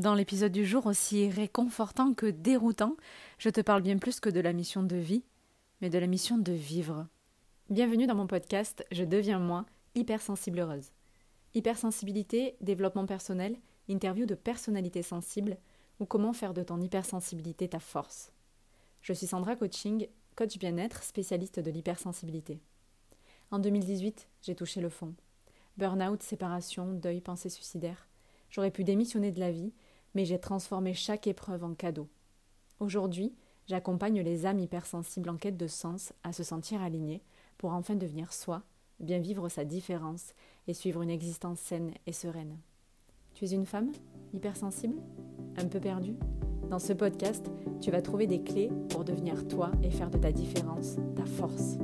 Dans l'épisode du jour, aussi réconfortant que déroutant, je te parle bien plus que de la mission de vie, mais de la mission de vivre. Bienvenue dans mon podcast Je deviens moi, hypersensible heureuse. Hypersensibilité, développement personnel, interview de personnalités sensibles ou comment faire de ton hypersensibilité ta force. Je suis Sandra Coaching, coach bien-être, spécialiste de l'hypersensibilité. En 2018, j'ai touché le fond. Burnout, séparation, deuil, pensée suicidaire. J'aurais pu démissionner de la vie mais j'ai transformé chaque épreuve en cadeau. Aujourd'hui, j'accompagne les âmes hypersensibles en quête de sens à se sentir alignées pour enfin devenir soi, bien vivre sa différence et suivre une existence saine et sereine. Tu es une femme hypersensible? Un peu perdue? Dans ce podcast, tu vas trouver des clés pour devenir toi et faire de ta différence ta force.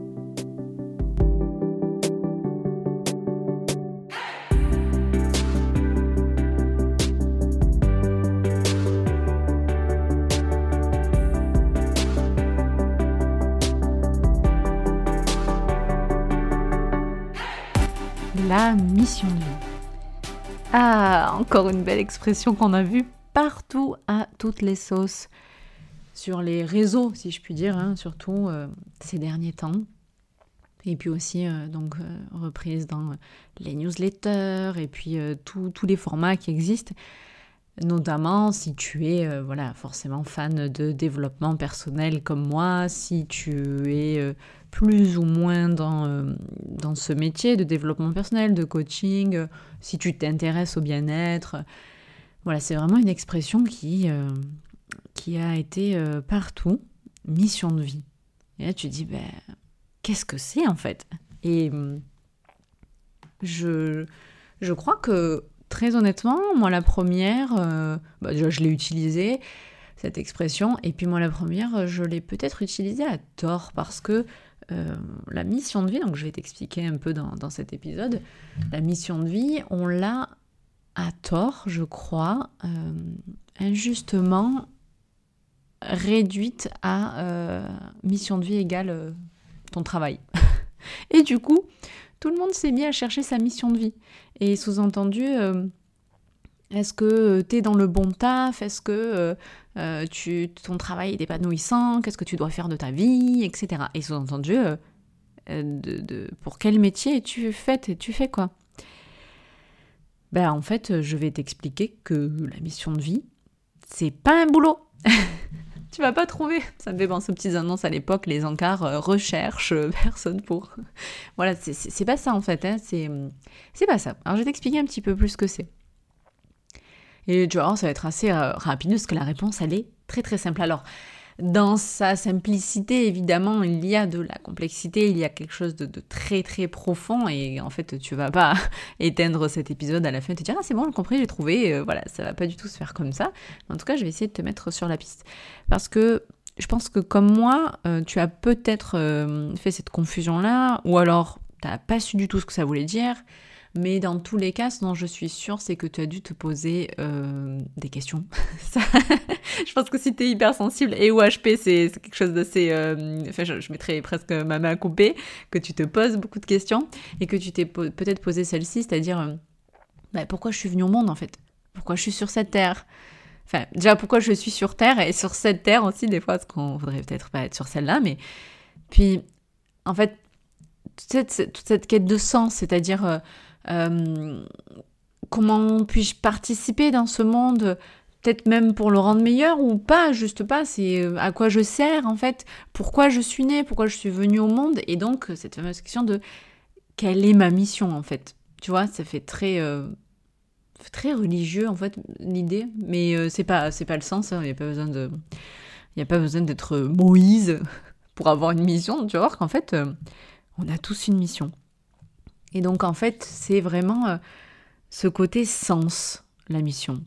Ah, encore une belle expression qu'on a vue partout à toutes les sauces. Sur les réseaux, si je puis dire, hein, surtout euh, ces derniers temps. Et puis aussi, euh, donc, euh, reprise dans les newsletters et puis tous les formats qui existent. Notamment si tu es voilà, forcément fan de développement personnel comme moi, si tu es plus ou moins dans, euh, dans ce métier de développement personnel, de coaching, euh, si tu t'intéresses au bien-être. Voilà, c'est vraiment une expression qui, euh, a été partout, mission de vie. Et là, tu te dis, ben, qu'est-ce que c'est en fait? Et je, je crois que, très honnêtement, moi, la première, bah, déjà, je l'ai utilisée, cette expression, et puis moi, la première, je l'ai peut-être utilisée à tort, parce que euh, la mission de vie, donc je vais t'expliquer un peu dans, cet épisode, la mission de vie, on l'a à tort, je crois, euh, injustement réduite à euh, mission de vie égale ton travail. Et du coup, tout le monde s'est mis à chercher sa mission de vie. Et sous-entendu, est-ce que tu es dans le bon taf? Est-ce que euh, tu, ton travail est épanouissant, qu'est-ce que tu dois faire de ta vie, etc. Et sous-entendu, euh, euh, de, pour quel métier tu fais, tu fais quoi? Ben en fait, je vais t'expliquer que la mission de vie, c'est pas un boulot. tu vas pas trouver. Ça me fait penser aux petites annonces à l'époque, les encarts recherche personne pour. voilà, c'est pas ça en fait. Hein, c'est pas ça. Alors je vais t'expliquer un petit peu plus ce que c'est. Et tu vois, ça va être assez euh, rapide parce que la réponse, elle est très très simple. Alors, dans sa simplicité, évidemment, il y a de la complexité, il y a quelque chose de, très très profond et en fait, tu vas pas éteindre cet épisode à la fin et te dire ah c'est bon, j'ai compris, j'ai trouvé. Euh, voilà, ça va pas du tout se faire comme ça. En tout cas, je vais essayer de te mettre sur la piste parce que je pense que comme moi, euh, tu as peut-être fait cette confusion là, ou alors tu n'as pas su du tout ce que ça voulait dire. Mais dans tous les cas, ce dont je suis sûre, c'est que tu as dû te poser euh, des questions. je pense que si tu es hypersensible et OHP, c'est quelque chose d'assez... Euh, enfin, je, mettrais presque ma main à couper, que tu te poses beaucoup de questions et que tu t'es peut-être posé celle-ci, c'est-à-dire euh, bah, pourquoi je suis venue au monde en fait? Pourquoi je suis sur cette terre? Enfin, déjà, pourquoi je suis sur Terre et sur cette Terre aussi, des fois, parce qu'on voudrait peut-être pas être sur celle-là, mais... Puis, en fait, toute cette quête de sens, c'est-à-dire euh, comment puis-je participer dans ce monde peut-être même pour le rendre meilleur ou pas, juste pas, c'est euh, à quoi je sers en fait, pourquoi je suis née, pourquoi je suis venue au monde, et donc cette fameuse question de quelle est ma mission en fait. Tu vois, ça fait très, euh, très religieux en fait l'idée, mais c'est pas, c'est pas le sens, hein. il n'y a pas besoin de, il a pas besoin d'être Moïse pour avoir une mission, tu vois, qu'en fait, on a tous une mission. Et donc en fait, c'est vraiment euh, ce côté sens, la mission.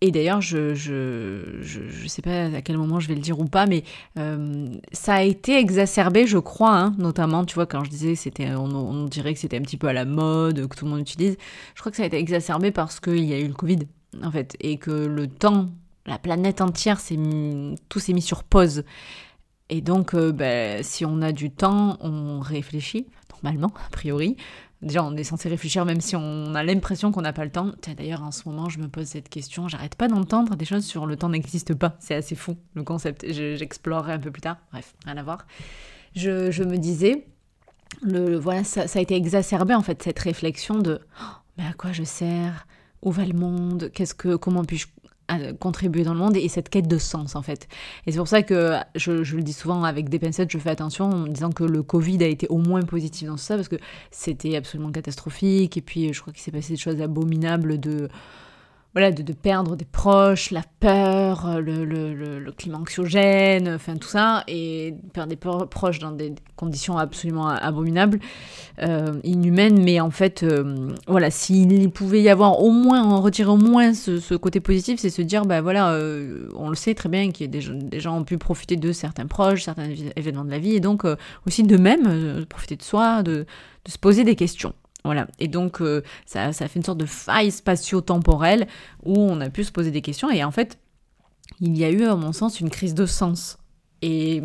Et d'ailleurs, je je, je, sais pas à quel moment je vais le dire ou pas, mais euh, ça a été exacerbé, je crois, hein, notamment, tu vois, quand je disais c'était, on, dirait que c'était un petit peu à la mode, que tout le monde utilise. Je crois que ça a été exacerbé parce qu'il y a eu le Covid, en fait, et que le temps, la planète entière, tout s'est mis sur pause. Et donc, euh, ben, si on a du temps, on réfléchit, normalement, a priori. Déjà, on est censé réfléchir même si on a l'impression qu'on n'a pas le temps. D'ailleurs, en ce moment, je me pose cette question. J'arrête pas d'entendre des choses sur le temps n'existe pas. C'est assez fou, le concept. J'explorerai un peu plus tard. Bref, rien à voir. Je, me disais, le, voilà, ça, a été exacerbé en fait, cette réflexion de oh, mais à quoi je sers? Où va le monde? Qu'est-ce que, Comment puis-je contribuer dans le monde et cette quête de sens en fait. Et c'est pour ça que je, le dis souvent avec des pincettes, je fais attention en disant que le Covid a été au moins positif dans tout ça parce que c'était absolument catastrophique et puis je crois qu'il s'est passé des choses abominables de voilà, de, perdre des proches, la peur, euh, le, le, le, climat anxiogène, enfin tout ça, et perdre des proches dans des conditions absolument abominables, euh, inhumaines, mais en fait, euh, voilà, s'il pouvait y avoir au moins, en retirer au moins ce, côté positif, c'est se dire, ben voilà, on le sait très bien a des, des, gens ont pu profiter de certains proches, certains événements de la vie, et donc aussi de même, profiter de soi, de, de se poser des questions. Voilà. Et donc, euh, ça, fait une sorte de faille spatio-temporelle où on a pu se poser des questions. Et en fait, il y a eu, à mon sens, une crise de sens. Et,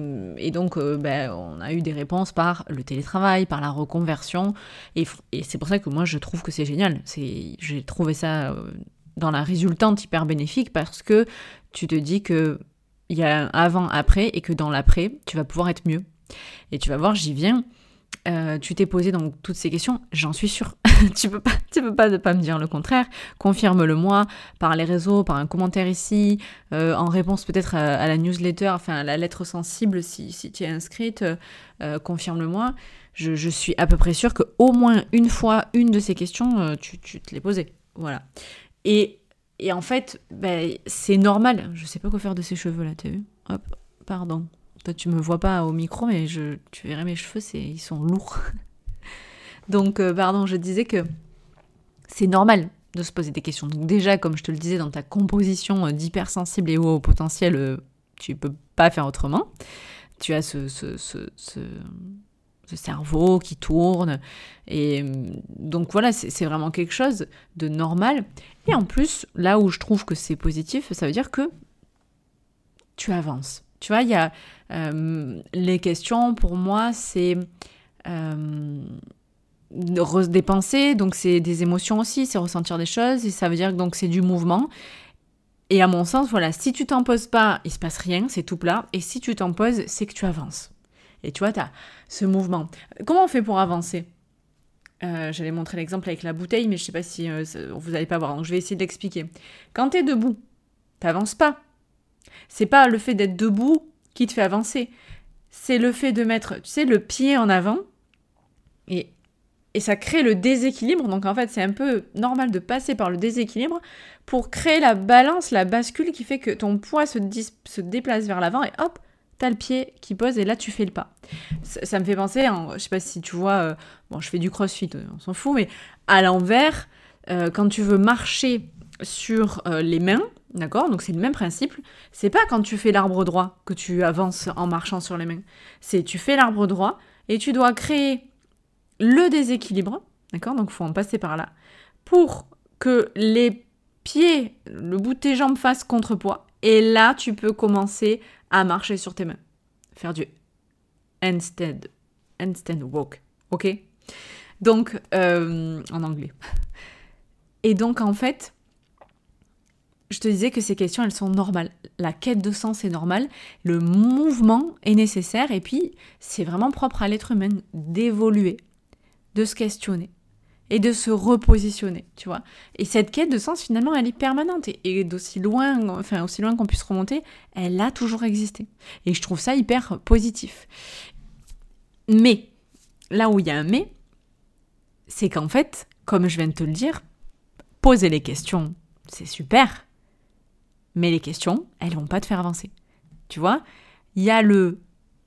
donc, euh, ben, on a eu des réponses par le télétravail, par la reconversion. Et, c'est pour ça que moi, je trouve que c'est génial. J'ai trouvé ça euh, dans la résultante hyper bénéfique parce que tu te dis que il y a un avant, après, et que dans l'après, tu vas pouvoir être mieux. Et tu vas voir, j'y viens. Euh, tu t'es posé donc toutes ces questions, j'en suis sûre. tu peux pas, tu peux pas ne pas me dire le contraire. Confirme-le moi par les réseaux, par un commentaire ici, euh, en réponse peut-être à, la newsletter, enfin à la lettre sensible si, si tu es inscrite. Euh, confirme-le moi. Je, suis à peu près sûre que au moins une fois, une de ces questions, tu, tu, te l'es posée. Voilà. Et, et en fait, ben, c'est normal. Je sais pas quoi faire de ces cheveux là, t'as vu? Hop, pardon. Toi, tu me vois pas au micro, mais je, tu verrais mes cheveux, c'est, ils sont lourds. Donc, euh, pardon, je disais que c'est normal de se poser des questions. Donc déjà, comme je te le disais, dans ta composition euh, d'hypersensible et haut potentiel, euh, tu peux pas faire autrement. Tu as ce, ce, ce, ce, cerveau qui tourne. Et donc voilà, c'est vraiment quelque chose de normal. Et en plus, là où je trouve que c'est positif, ça veut dire que tu avances. Tu vois, il y a euh, les questions, pour moi, c'est euh, des pensées, donc c'est des émotions aussi, c'est ressentir des choses, et ça veut dire que c'est du mouvement. Et à mon sens, voilà, si tu t'en poses pas, il se passe rien, c'est tout plat, et si tu t'en poses, c'est que tu avances. Et tu vois, tu as ce mouvement. Comment on fait pour avancer? Euh, J'allais montrer l'exemple avec la bouteille, mais je sais pas si vous n'allez pas voir, donc je vais essayer d'expliquer. Quand tu es debout, t'avances pas. C'est pas le fait d'être debout qui te fait avancer. C'est le fait de mettre, tu sais, le pied en avant et, et ça crée le déséquilibre. Donc en fait, c'est un peu normal de passer par le déséquilibre pour créer la balance, la bascule qui fait que ton poids se, se déplace vers l'avant et hop, t'as le pied qui pose et là tu fais le pas. Ça, me fait penser, je sais pas si tu vois, euh, bon, je fais du crossfit, on s'en fout, mais à l'envers, euh, quand tu veux marcher sur euh, les mains, D'accord? Donc c'est le même principe. C'est pas quand tu fais l'arbre droit que tu avances en marchant sur les mains. C'est tu fais l'arbre droit et tu dois créer le déséquilibre. D'accord? Donc il faut en passer par là. Pour que les pieds, le bout de tes jambes fassent contrepoids. Et là, tu peux commencer à marcher sur tes mains. Faire du handstand. Handstand walk. Ok? Donc, euh, en anglais. Et donc, en fait, je te disais que ces questions, elles sont normales. La quête de sens est normale, le mouvement est nécessaire, et puis c'est vraiment propre à l'être humain d'évoluer, de se questionner et de se repositionner, tu vois. Et cette quête de sens, finalement, elle est permanente et, d'aussi loin, enfin aussi loin qu'on puisse remonter, elle a toujours existé. Et je trouve ça hyper positif. Mais là où il y a un mais, c'est qu'en fait, comme je viens de te le dire, poser les questions, c'est super, mais les questions, elles vont pas te faire avancer. Tu vois Il y a le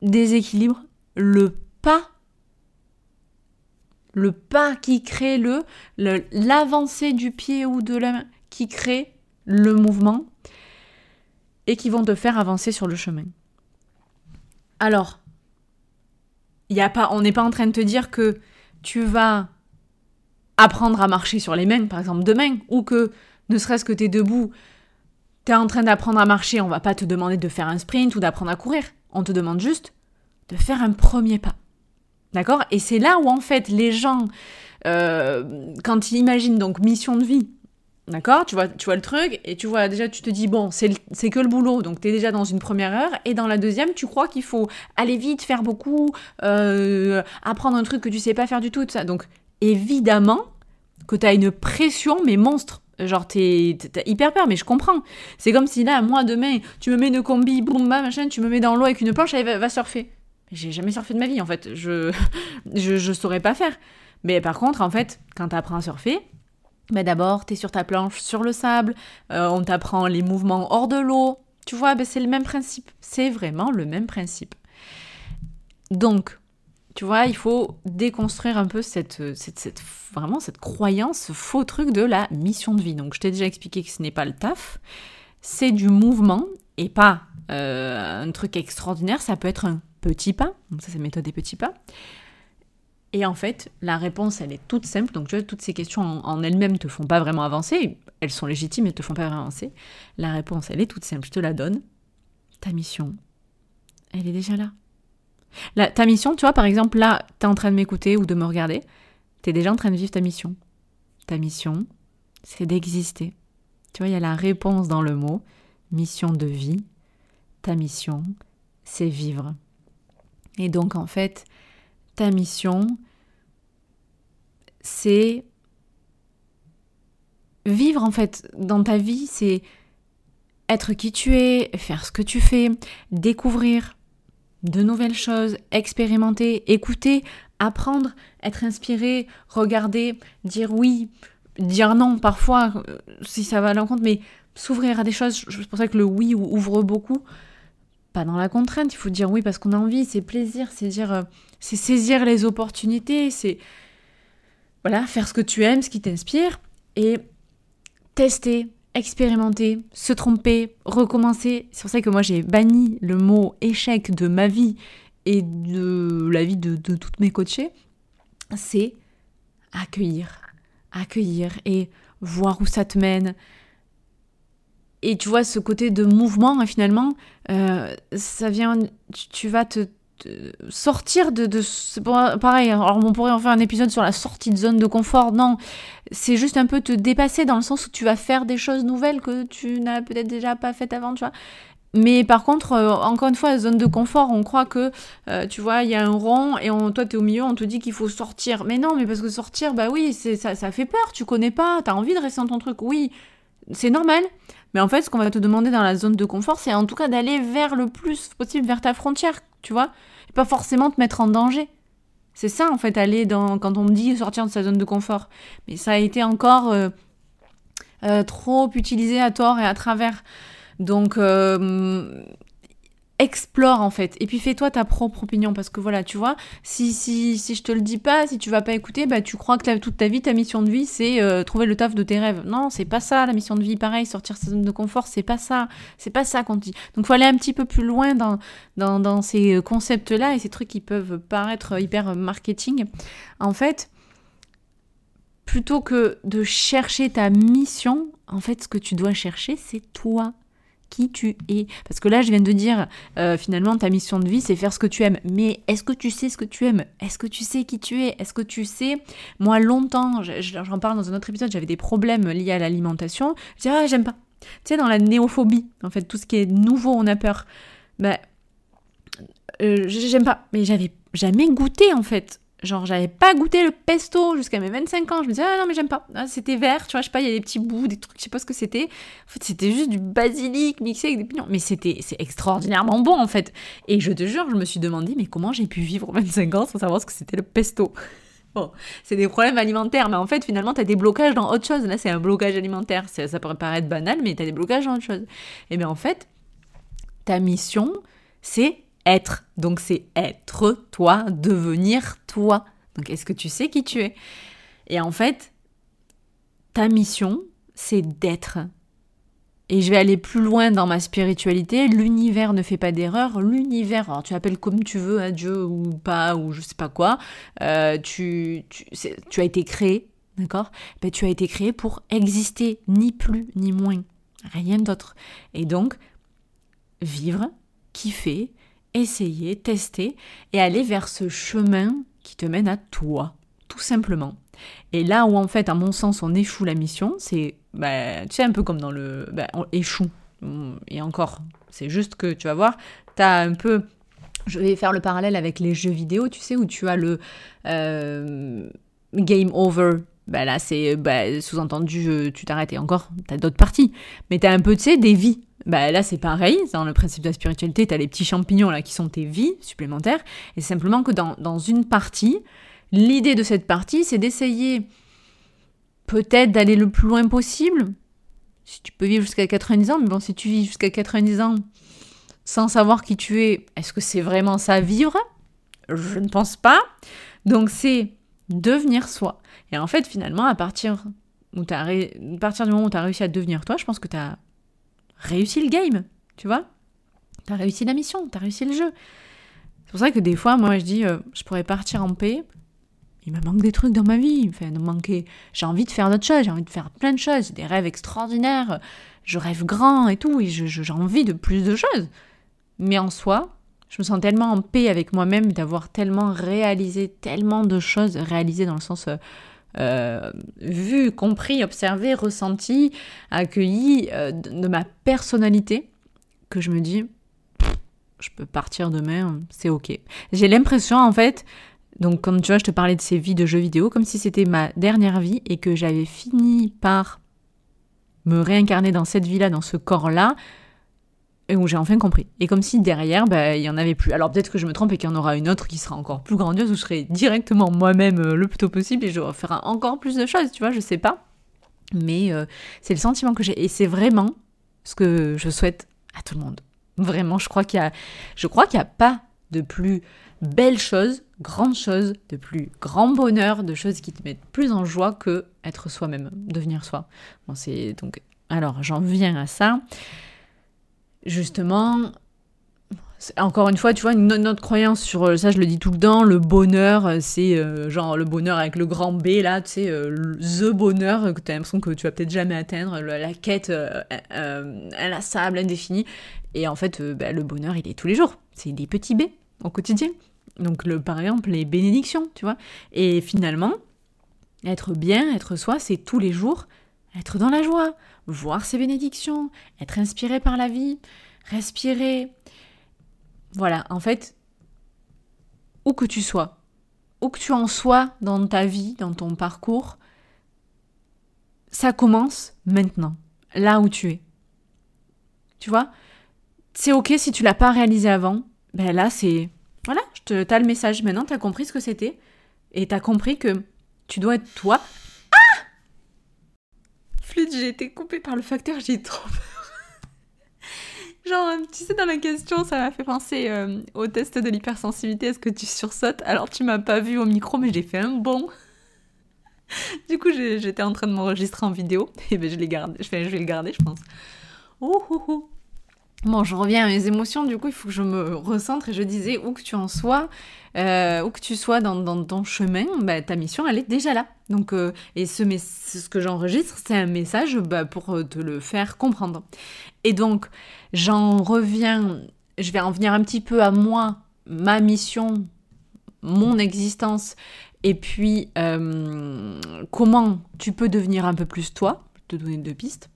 déséquilibre, le pas, le pas qui crée le l'avancée du pied ou de la main, qui crée le mouvement et qui vont te faire avancer sur le chemin. Alors, y a pas, on n'est pas en train de te dire que tu vas apprendre à marcher sur les mains, par exemple demain, ou que ne serait-ce que tu es debout, tu es en train d'apprendre à marcher, on va pas te demander de faire un sprint ou d'apprendre à courir. On te demande juste de faire un premier pas. D'accord? Et c'est là où en fait les gens euh, quand il imagine donc mission de vie, D'accord? Tu vois, tu vois le truc et tu vois déjà, tu te dis, bon, c'est que le boulot, donc tu es déjà dans une première heure. Et dans la deuxième, tu crois qu'il faut aller vite, faire beaucoup, euh, apprendre un truc que tu sais pas faire du tout, tout ça. Donc évidemment que tu as une pression, mais monstre. Genre, t'es hyper peur, mais je comprends. C'est comme si là, moi, demain, tu me mets une combi, boum, machin, tu me mets dans l'eau avec une planche, elle va, surfer. J'ai jamais surfé de ma vie, en fait. Je, je, saurais pas faire. Mais par contre, en fait, quand tu apprends à surfer, mais d'abord, tu es sur ta planche, sur le sable, euh, on t'apprend les mouvements hors de l'eau. Tu vois, ben c'est le même principe. C'est vraiment le même principe. Donc, tu vois, il faut déconstruire un peu cette, cette, vraiment cette croyance, ce faux truc de la mission de vie. Donc, je t'ai déjà expliqué que ce n'est pas le taf, c'est du mouvement et pas euh, un truc extraordinaire. Ça peut être un petit pas. Donc, ça, c'est méthode des petits pas. Et en fait, la réponse, elle est toute simple. Donc, tu vois, toutes ces questions en, elles-mêmes ne te font pas vraiment avancer. Elles sont légitimes, mais ne te font pas avancer. La réponse, elle est toute simple. Je te la donne. Ta mission, elle est déjà là. Ta mission, tu vois, par exemple, là, tu es en train de m'écouter ou de me regarder. Tu es déjà en train de vivre ta mission. Ta mission, c'est d'exister. Tu vois, il y a la réponse dans le mot. Mission de vie. Ta mission, c'est vivre. Et donc, en fait, ta mission, c'est vivre en fait dans ta vie, c'est être qui tu es, faire ce que tu fais, découvrir de nouvelles choses, expérimenter, écouter, apprendre, être inspiré, regarder, dire oui, dire non parfois euh, si ça va à l'encontre, mais s'ouvrir à des choses. C'est pour ça que le oui ouvre beaucoup. Pas dans la contrainte, il faut dire oui parce qu'on a envie, c'est plaisir, c'est dire, euh, c'est saisir les opportunités, c'est voilà, faire ce que tu aimes, ce qui t'inspire, et tester, expérimenter, se tromper, recommencer. C'est pour ça que moi j'ai banni le mot échec de ma vie et de la vie de, de toutes mes coachées. C'est accueillir, accueillir et voir où ça te mène. Et tu vois, ce côté de mouvement, hein, finalement, euh, ça vient, tu vas te, sortir de, de pareil alors on pourrait en faire un épisode sur la sortie de zone de confort non c'est juste un peu te dépasser dans le sens où tu vas faire des choses nouvelles que tu n'as peut-être déjà pas faites avant tu vois mais par contre, euh, encore une fois, zone de confort, on croit que, euh, tu vois, il y a un rond et on, toi, tu es au milieu, on te dit qu'il faut sortir. Mais non, mais parce que sortir, bah oui, ça, ça fait peur, tu connais pas, tu as envie de rester dans ton truc. Oui, c'est normal. Mais en fait, ce qu'on va te demander dans la zone de confort, c'est en tout cas d'aller vers le plus possible vers ta frontière, tu vois Et pas forcément te mettre en danger. C'est ça, en fait, aller dans. Quand on me dit sortir de sa zone de confort. Mais ça a été encore euh, euh, trop utilisé à tort et à travers. Donc, euh, explore en fait. Et puis fais-toi ta propre opinion parce que voilà tu vois si si si je te le dis pas si tu vas pas écouter bah tu crois que toute ta vie ta mission de vie c'est euh, trouver le taf de tes rêves. Non c'est pas ça la mission de vie. Pareil sortir sa zone de confort c'est pas ça. C'est pas ça qu'on dit. Donc faut aller un petit peu plus loin dans dans, dans ces concepts là et ces trucs qui peuvent paraître hyper marketing. En fait plutôt que de chercher ta mission en fait ce que tu dois chercher c'est toi qui tu es. Parce que là, je viens de dire, euh, finalement, ta mission de vie, c'est faire ce que tu aimes. Mais est-ce que tu sais ce que tu aimes? Est-ce que tu sais qui tu es? Est-ce que tu sais? Moi, longtemps, j'en parle dans un autre épisode, j'avais des problèmes liés à l'alimentation. Je disais, ah, j'aime pas. Tu sais, dans la néophobie, en fait, tout ce qui est nouveau, on a peur. Ben, euh, j'aime pas. Mais j'avais jamais goûté, en fait. Genre, j'avais pas goûté le pesto jusqu'à mes 25 ans. Je me disais, ah non, mais j'aime pas. Ah, c'était vert, tu vois, je sais pas, il y a des petits bouts, des trucs, je sais pas ce que c'était. En fait, c'était juste du basilic mixé avec des pignons. Mais c'était, c'est extraordinairement bon, en fait. Et je te jure, je me suis demandé, mais comment j'ai pu vivre 25 ans sans savoir ce que c'était le pesto? Bon, c'est des problèmes alimentaires, mais en fait, finalement, tu as des blocages dans autre chose. Là, c'est un blocage alimentaire. Ça, pourrait paraître banal, mais tu as des blocages dans autre chose. Et bien, en fait, ta mission, c'est être. Donc c'est être toi, devenir toi. Donc est-ce que tu sais qui tu es? Et en fait, ta mission, c'est d'être. Et je vais aller plus loin dans ma spiritualité. L'univers ne fait pas d'erreur. L'univers, alors tu appelles comme tu veux, à Dieu ou pas, ou je sais pas quoi, euh, tu, tu, as été créé, d'accord? Ben, Tu as été créé pour exister, ni plus ni moins. Rien d'autre. Et donc, vivre, kiffer, essayer, tester et aller vers ce chemin qui te mène à toi, tout simplement. Et là où en fait, à mon sens, on échoue la mission, c'est, bah, tu sais, un peu comme dans le... Bah, on échoue. Et encore, c'est juste que tu vas voir, tu as un peu... Je vais faire le parallèle avec les jeux vidéo, tu sais, où tu as le euh, game over. Bah là, c'est bah, sous-entendu, tu t'arrêtes et encore, tu as d'autres parties. Mais tu as un peu, tu sais, des vies. Bah là, c'est pareil, dans le principe de la spiritualité, tu as les petits champignons là qui sont tes vies supplémentaires. Et simplement que dans, dans une partie, l'idée de cette partie, c'est d'essayer peut-être d'aller le plus loin possible. Si tu peux vivre jusqu'à 90 ans, mais bon, si tu vis jusqu'à 90 ans sans savoir qui tu es, est-ce que c'est vraiment ça vivre? Je ne pense pas. Donc c'est devenir soi. Et en fait, finalement, à partir, où as à partir du moment où tu as réussi à devenir toi, je pense que tu as réussi le game, tu vois Tu as réussi la mission, tu as réussi le jeu. C'est pour ça que des fois, moi, je dis, euh, je pourrais partir en paix. Il me manque des trucs dans ma vie. Enfin, me manquer. J'ai envie de faire d'autres choses, j'ai envie de faire plein de choses, des rêves extraordinaires. Je rêve grand et tout, et j'ai envie de plus de choses. Mais en soi, je me sens tellement en paix avec moi-même d'avoir tellement réalisé tellement de choses, réalisées dans le sens euh, euh, vu, compris, observé, ressenti, accueilli euh, de ma personnalité, que je me dis, je peux partir demain, c'est ok. J'ai l'impression en fait, donc comme tu vois, je te parlais de ces vies de jeux vidéo, comme si c'était ma dernière vie et que j'avais fini par me réincarner dans cette vie-là, dans ce corps-là, et où j'ai enfin compris. Et comme si derrière, bah, il n'y en avait plus. Alors peut-être que je me trompe et qu'il y en aura une autre qui sera encore plus grandiose, où je serai directement moi-même euh, le plus tôt possible et je ferai encore plus de choses, tu vois, je sais pas. Mais euh, c'est le sentiment que j'ai. Et c'est vraiment ce que je souhaite à tout le monde. Vraiment, je crois qu'il a, je crois n'y a pas de plus belle chose, grande chose, de plus grand bonheur, de choses qui te mettent plus en joie que être soi-même, devenir soi. Bon, c'est donc. Alors, j'en viens à ça justement, encore une fois, tu vois, une autre croyance sur euh, ça, je le dis tout le temps, le bonheur, euh, c'est euh, genre le bonheur avec le grand B, là, tu sais, the bonheur que tu as l'impression que tu vas peut-être jamais atteindre, la, quête inlassable, indéfinie. Et en fait, bah, le bonheur, il est tous les jours. C'est des petits B au quotidien. Donc, le, par exemple, les bénédictions, tu vois. Et finalement, être bien, être soi, c'est tous les jours être dans la joie, voir ses bénédictions, être inspiré par la vie, respirer. Voilà, en fait, où que tu sois, où que tu en sois dans ta vie, dans ton parcours, ça commence maintenant, là où tu es. Tu vois? C'est ok si tu l'as pas réalisé avant. Ben là, c'est. Voilà, te, as le message. Maintenant, tu as compris ce que c'était. Et tu as compris que tu dois être toi j'ai été coupée par le facteur, j'ai trop peur. Genre, tu sais, dans la question, ça m'a fait penser euh, au test de l'hypersensibilité. Est-ce que tu sursautes? Alors, tu m'as pas vu au micro, mais j'ai fait un bon. du coup, j'étais en train de m'enregistrer en vidéo. Et ben, je, je, vais, le garder, je pense. Ouh. Bon, je reviens à mes émotions, du coup, il faut que je me recentre et je disais où que tu en sois, euh, où que tu sois dans, ton chemin, bah, ta mission, elle est déjà là. Donc, euh, et ce, ce que j'enregistre, c'est un message bah, pour euh, te le faire comprendre. Et donc, j'en reviens, je vais en venir un petit peu à moi, ma mission, mon existence, et puis comment tu peux devenir un peu plus toi, te donner deux pistes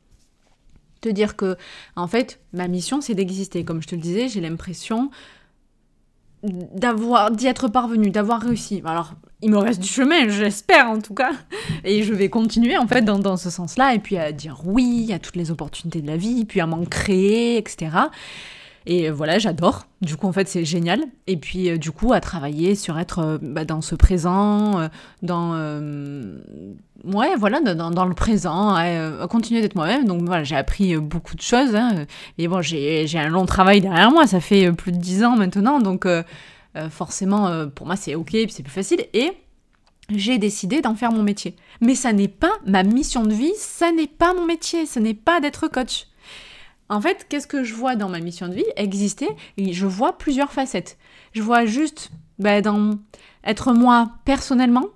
te dire que en fait ma mission c'est d'exister. Comme je te le disais j'ai l'impression d'avoir d'y être parvenu d'avoir réussi. Alors il me reste du chemin j'espère en tout cas. Et je vais continuer en fait dans, dans ce sens là et puis à dire oui à toutes les opportunités de la vie puis à m'en créer etc et voilà, j'adore. Du coup, en fait, c'est génial. Et puis, euh, du coup, à travailler sur être euh, bah, dans ce présent, euh, dans. ouais, voilà, dans, le présent, à continuer d'être moi-même. Donc, voilà, j'ai appris beaucoup de choses. Hein. Et bon, j'ai un long travail derrière moi. Ça fait plus de dix ans maintenant. Donc, forcément, pour moi, c'est OK, puis c'est plus facile. Et j'ai décidé d'en faire mon métier. Mais ça n'est pas ma mission de vie, ça n'est pas mon métier, ce n'est pas d'être coach. En fait, qu'est-ce que je vois dans ma mission de vie Exister, et je vois plusieurs facettes. Je vois juste dans être moi personnellement,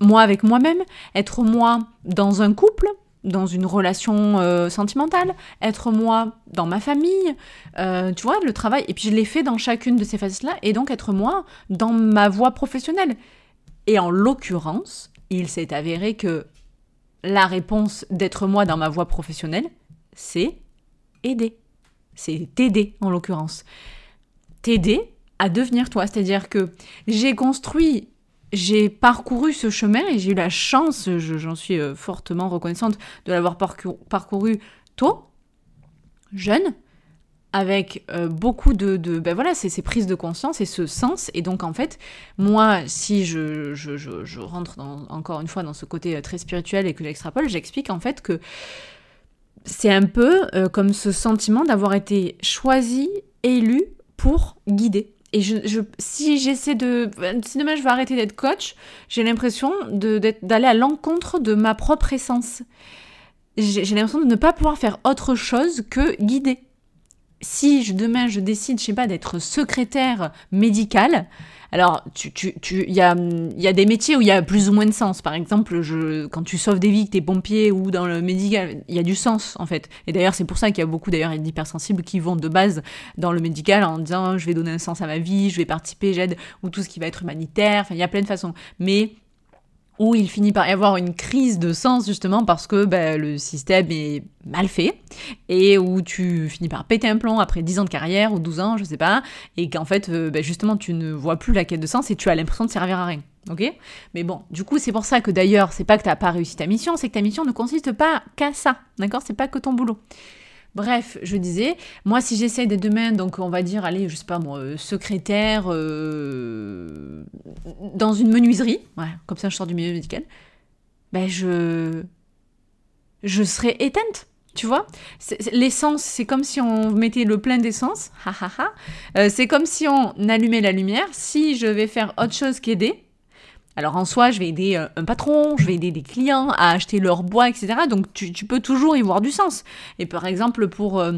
moi avec moi-même, être moi dans un couple, dans une relation euh, sentimentale, être moi dans ma famille, euh, tu vois, le travail. Et puis je l'ai fait dans chacune de ces facettes-là, et donc être moi dans ma voie professionnelle. Et en l'occurrence, il s'est avéré que la réponse d'être moi dans ma voie professionnelle, c'est aider. C'est t'aider en l'occurrence. T'aider à devenir toi. C'est-à-dire que j'ai construit, j'ai parcouru ce chemin et j'ai eu la chance, j'en suis euh, fortement reconnaissante de l'avoir parcouru, tôt, jeune, avec euh, beaucoup de, ben voilà, c'est ces prises de conscience et ce sens. Et donc en fait, moi, si je, rentre encore une fois dans ce côté euh, très spirituel et que j'extrapole, j'explique en fait que c'est un peu comme ce sentiment d'avoir été choisi, élu pour guider et je, si j'essaie de. Si demain je vais arrêter d'être coach, j'ai l'impression d'aller à l'encontre de ma propre essence. J'ai l'impression de ne pas pouvoir faire autre chose que guider. Si je, demain je décide, je sais pas, d'être secrétaire médicale, alors, il tu, tu, y, a, y a des métiers où il y a plus ou moins de sens. Par exemple, je, quand tu sauves des vies, que t'es pompier ou dans le médical, il y a du sens, en fait. Et d'ailleurs, c'est pour ça qu'il y a beaucoup d'ailleurs d'hypersensibles qui vont de base dans le médical en disant je vais donner un sens à ma vie, je vais participer, j'aide, ou tout ce qui va être humanitaire. Enfin, il y a plein de façons. Mais où il finit par y avoir une crise de sens justement parce que ben, le système est mal fait et où tu finis par péter un plomb après 10 ans de carrière ou 12 ans, je sais pas, et qu'en fait euh, ben, justement tu ne vois plus la quête de sens et tu as l'impression de servir à rien. Ok? Mais bon, du coup, c'est pour ça que d'ailleurs, c'est pas que tu n'as pas réussi ta mission, c'est que ta mission ne consiste pas qu'à ça. D'accord? C'est pas que ton boulot. Bref, je disais, moi si j'essaie dès demain, donc on va dire, allez, je sais pas moi, euh, secrétaire euh, dans une menuiserie, ouais, comme ça je sors du milieu médical, ben je, je serais éteinte. Tu vois L'essence, c'est comme si on mettait le plein d'essence. Euh, c'est comme si on allumait la lumière. Si je vais faire autre chose qu'aider, alors en soi, je vais aider euh, un patron, je vais aider des clients à acheter leur bois, etc. Donc tu, peux toujours y voir du sens. Et par exemple, pour... Euh,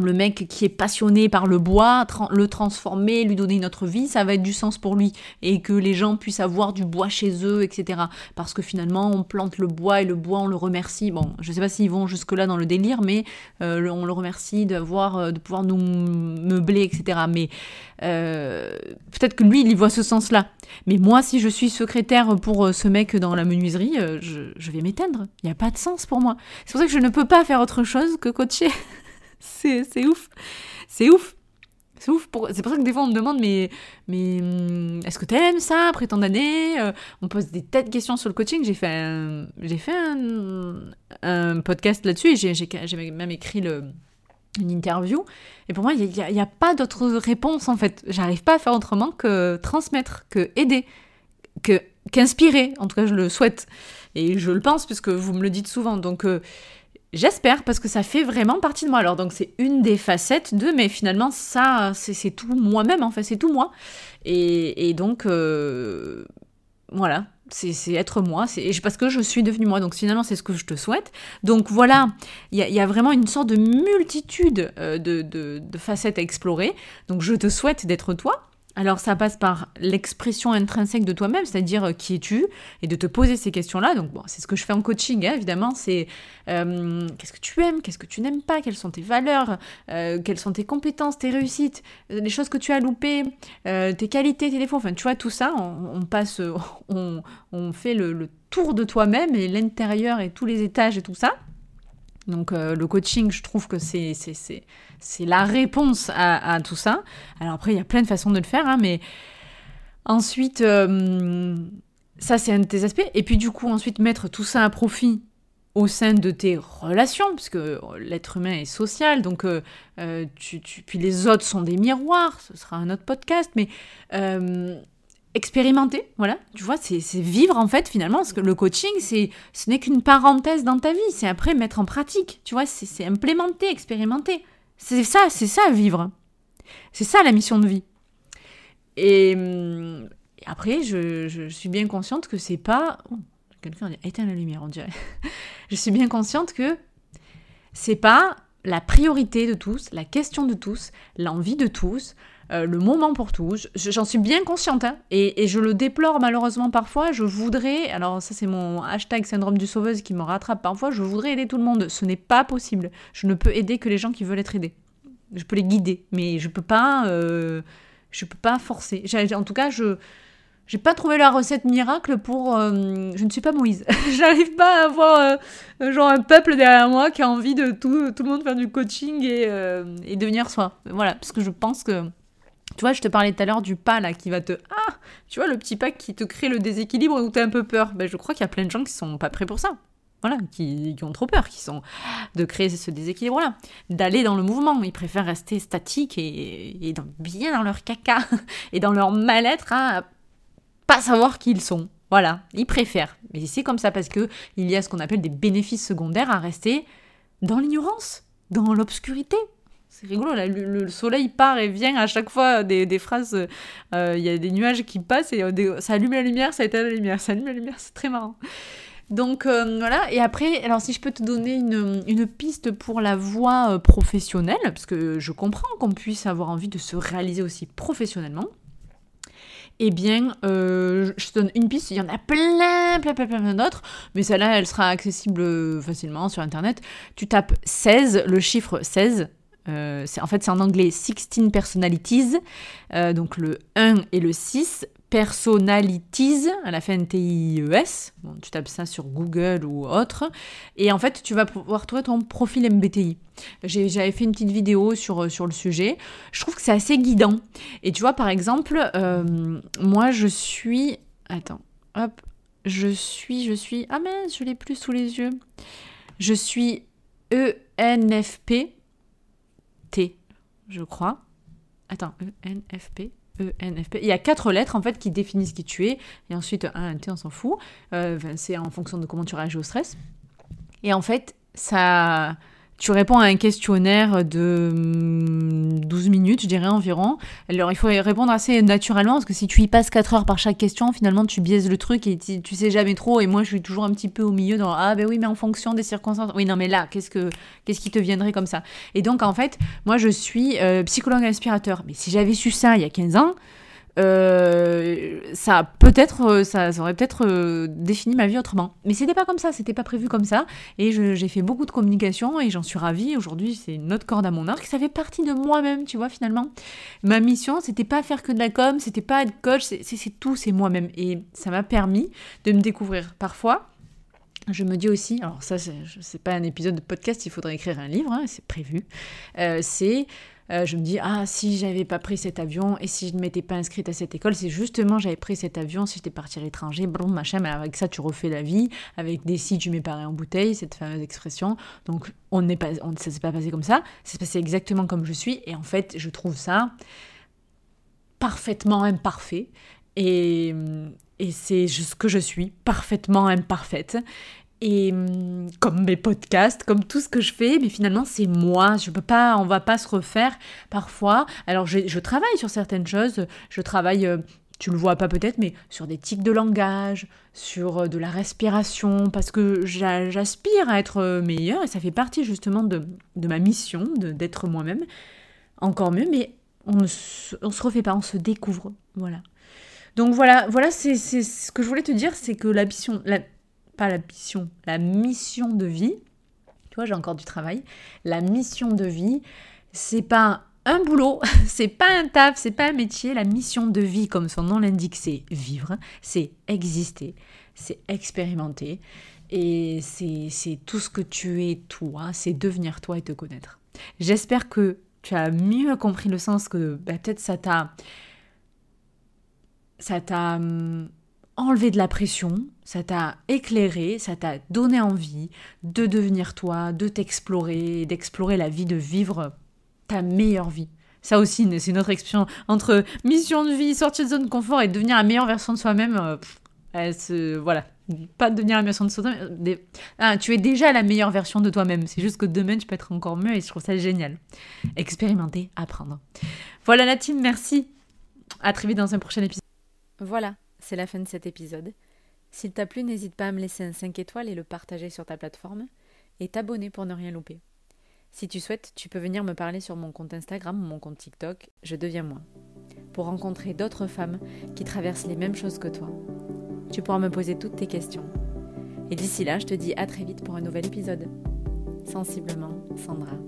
le mec qui est passionné par le bois, le transformer, lui donner une autre vie, ça va être du sens pour lui. Et que les gens puissent avoir du bois chez eux, etc. Parce que finalement, on plante le bois et le bois, on le remercie. Bon, je sais pas s'ils vont jusque-là dans le délire, mais euh, on le remercie d'avoir, euh, de pouvoir nous meubler, etc. Mais euh, peut-être que lui, il voit ce sens-là. Mais moi, si je suis secrétaire pour ce mec dans la menuiserie, je, je vais m'éteindre. Il n'y a pas de sens pour moi. C'est pour ça que je ne peux pas faire autre chose que coacher. c'est ouf. C'est ouf. C'est ouf. C'est pour ça que des fois on me demande mais, mais hum, est-ce que t'aimes ça après tant d'années euh, On pose des tas de questions sur le coaching. J'ai fait un, j'ai fait un, podcast là-dessus et j'ai même écrit le, une interview. Et pour moi, il n'y a, a, pas d'autre réponse en fait. J'arrive pas à faire autrement que transmettre, que aider, que qu'inspirer. En tout cas, je le souhaite. Et je le pense puisque vous me le dites souvent. Donc, euh, J'espère parce que ça fait vraiment partie de moi. Alors donc c'est une des facettes de, mais finalement ça c'est tout moi-même en fait, c'est tout moi. Et, donc euh, voilà, c'est être moi, c'est parce que je suis devenue moi. Donc finalement c'est ce que je te souhaite. Donc voilà, il y, a vraiment une sorte de multitude euh, de, de facettes à explorer. Donc je te souhaite d'être toi. Alors ça passe par l'expression intrinsèque de toi-même, c'est-à-dire euh, qui es-tu, et de te poser ces questions-là. Donc bon, c'est ce que je fais en coaching, hein, évidemment. C'est euh, qu'est-ce que tu aimes, qu'est-ce que tu n'aimes pas, quelles sont tes valeurs, euh, quelles sont tes compétences, tes réussites, les choses que tu as loupées, tes qualités, tes défauts. Enfin, tu vois tout ça, on, passe, on, fait le tour de toi-même et l'intérieur et tous les étages et tout ça. Donc euh, le coaching, je trouve que c'est, la réponse à, tout ça. Alors après, il y a plein de façons de le faire, hein, mais ensuite, euh, ça c'est un de tes aspects. Et puis du coup, ensuite, mettre tout ça à profit au sein de tes relations, puisque l'être humain est social, donc euh, puis les autres sont des miroirs, ce sera un autre podcast, mais expérimenter, voilà, tu vois, c'est vivre en fait finalement, parce que le coaching, c'est ce n'est qu'une parenthèse dans ta vie, c'est après mettre en pratique, tu vois, c'est implémenter, expérimenter. C'est ça, c'est ça vivre. C'est ça la mission de vie. Et, après, je, suis bien consciente que c'est pas... Oh, quelqu'un a dit éteins la lumière, on dirait. je suis bien consciente que c'est pas la priorité de tous, la question de tous, l'envie de tous, euh, le moment pour tous. J'en suis bien consciente, hein, et, je le déplore malheureusement parfois. Je voudrais, alors ça c'est mon hashtag syndrome du sauveuse qui me rattrape parfois, je voudrais aider tout le monde. Ce n'est pas possible. Je ne peux aider que les gens qui veulent être aidés. Je peux les guider, mais je peux pas, euh, peux pas forcer. En tout cas, je j'ai pas trouvé la recette miracle pour. Euh, je ne suis pas Moïse. J'arrive pas à avoir euh, genre un peuple derrière moi qui a envie de tout, tout le monde faire du coaching et, et devenir soi. Voilà, parce que je pense que. Tu vois, je te parlais tout à l'heure du pas là qui va te. Ah Tu vois, le petit pas qui te crée le déséquilibre où t'as un peu peur. Ben, je crois qu'il y a plein de gens qui sont pas prêts pour ça voilà, qui, ont trop peur, qui sont de créer ce déséquilibre-là, d'aller dans le mouvement. Ils préfèrent rester statiques et, bien dans leur caca et dans leur mal-être à pas savoir qui ils sont. Voilà, ils préfèrent. Mais c'est comme ça parce que il y a ce qu'on appelle des bénéfices secondaires à rester dans l'ignorance, dans l'obscurité. C'est rigolo, le, soleil part et vient à chaque fois des, phrases. Euh, il y a des nuages qui passent et euh, ça allume la lumière, ça éteint la lumière, ça allume la lumière, c'est très marrant. Donc euh, voilà, et après, alors si je peux te donner une, piste pour la voie professionnelle, parce que je comprends qu'on puisse avoir envie de se réaliser aussi professionnellement, eh bien, euh, je te donne une piste, il y en a plein, plein, plein, plein d'autres, mais celle-là, elle sera accessible facilement sur Internet. Tu tapes 16, le chiffre 16, en fait, c'est en anglais 16 personalities, donc le 1 et le 6, Personalities, à la fin T-I-E-S. Bon, tu tapes ça sur Google ou autre. Et en fait, tu vas pouvoir trouver ton profil MBTI. J'avais fait une petite vidéo sur, sur le sujet. Je trouve que c'est assez guidant. Et tu vois, par exemple, euh, moi, je suis... Attends, hop. Je suis, je suis... Ah mince, je l'ai plus sous les yeux. Je suis ENFP T, je crois. Attends, ENFP ENFP. Il y a quatre lettres en fait qui définissent qui tu es, et ensuite un, un T, on s'en fout. Euh, c'est en fonction de comment tu réagis au stress. Et en fait, ça, tu réponds à un questionnaire de 12 mm, minutes, je dirais environ. Alors, il faut répondre assez naturellement, parce que si tu y passes 4 heures par chaque question, finalement, tu biaises le truc et tu, sais jamais trop. Et moi, je suis toujours un petit peu au milieu dans Ah, ben oui, mais en fonction des circonstances. Oui, non, mais là, qu'est-ce, que, qu'est-ce qui te viendrait comme ça? Et donc, en fait, moi, je suis euh, psychologue inspirateur. Mais si j'avais su ça il y a 15 ans, euh, ça peut-être euh, ça, aurait peut-être euh, défini ma vie autrement. Mais c'était pas comme ça c'était pas prévu comme ça. Et j'ai fait beaucoup de communication et j'en suis ravie. Aujourd'hui c'est une autre corde à mon arc. Ça fait partie de moi-même tu vois finalement. Ma mission c'était pas faire que de la com c'était pas être coach c'est tout c'est moi-même. Et ça m'a permis de me découvrir parfois je me dis aussi, alors ça c'est pas un épisode de podcast, il faudrait écrire un livre, hein, c'est prévu, c'est euh, je me dis, ah, si j'avais pas pris cet avion et si je ne m'étais pas inscrite à cette école, c'est justement j'avais pris cet avion, si j'étais partie à l'étranger, bon, machin, mais avec ça, tu refais la vie. Avec des si, tu mets pareil en bouteille, cette fameuse expression. Donc, on n'est pas, ça s'est pas passé comme ça, c'est passé exactement comme je suis. Et en fait, je trouve ça parfaitement imparfait. Et, et c'est ce que je suis, parfaitement imparfaite. Et hum, comme mes podcasts, comme tout ce que je fais, mais finalement c'est moi. Je peux pas, on va pas se refaire parfois. Alors je, travaille sur certaines choses. Je travaille, euh, tu le vois pas peut-être, mais sur des tics de langage, sur euh, de la respiration, parce que j'aspire à être euh, meilleure et ça fait partie justement de, ma mission, d'être moi-même. Encore mieux, mais on ne on se refait pas, on se découvre. Voilà. Donc voilà, voilà, c'est ce que je voulais te dire, c'est que la mission, la, pas la mission, la mission de vie. Tu vois, j'ai encore du travail. La mission de vie, c'est pas un boulot, c'est pas un taf, c'est pas un métier. La mission de vie, comme son nom l'indique, c'est vivre, c'est exister, c'est expérimenter. Et c'est tout ce que tu es toi, c'est devenir toi et te connaître. J'espère que tu as mieux compris le sens que bah, peut-être ça t'a ça t'a hum, enlevé de la pression, ça t'a éclairé, ça t'a donné envie de devenir toi, de t'explorer, d'explorer la vie, de vivre ta meilleure vie. Ça aussi, c'est notre expression entre mission de vie, sortir de zone de confort et devenir la meilleure version de soi-même. Euh, voilà, pas devenir la meilleure version de soi-même. Ah, tu es déjà la meilleure version de toi-même. C'est juste que demain, tu peux être encore mieux et je trouve ça génial. Expérimenter, apprendre. Voilà la team, merci. À très vite dans un prochain épisode. Voilà, c'est la fin de cet épisode. S'il t'a plu, n'hésite pas à me laisser un 5 étoiles et le partager sur ta plateforme, et t'abonner pour ne rien louper. Si tu souhaites, tu peux venir me parler sur mon compte Instagram ou mon compte TikTok, je deviens moi, pour rencontrer d'autres femmes qui traversent les mêmes choses que toi. Tu pourras me poser toutes tes questions. Et d'ici là, je te dis à très vite pour un nouvel épisode. Sensiblement, Sandra.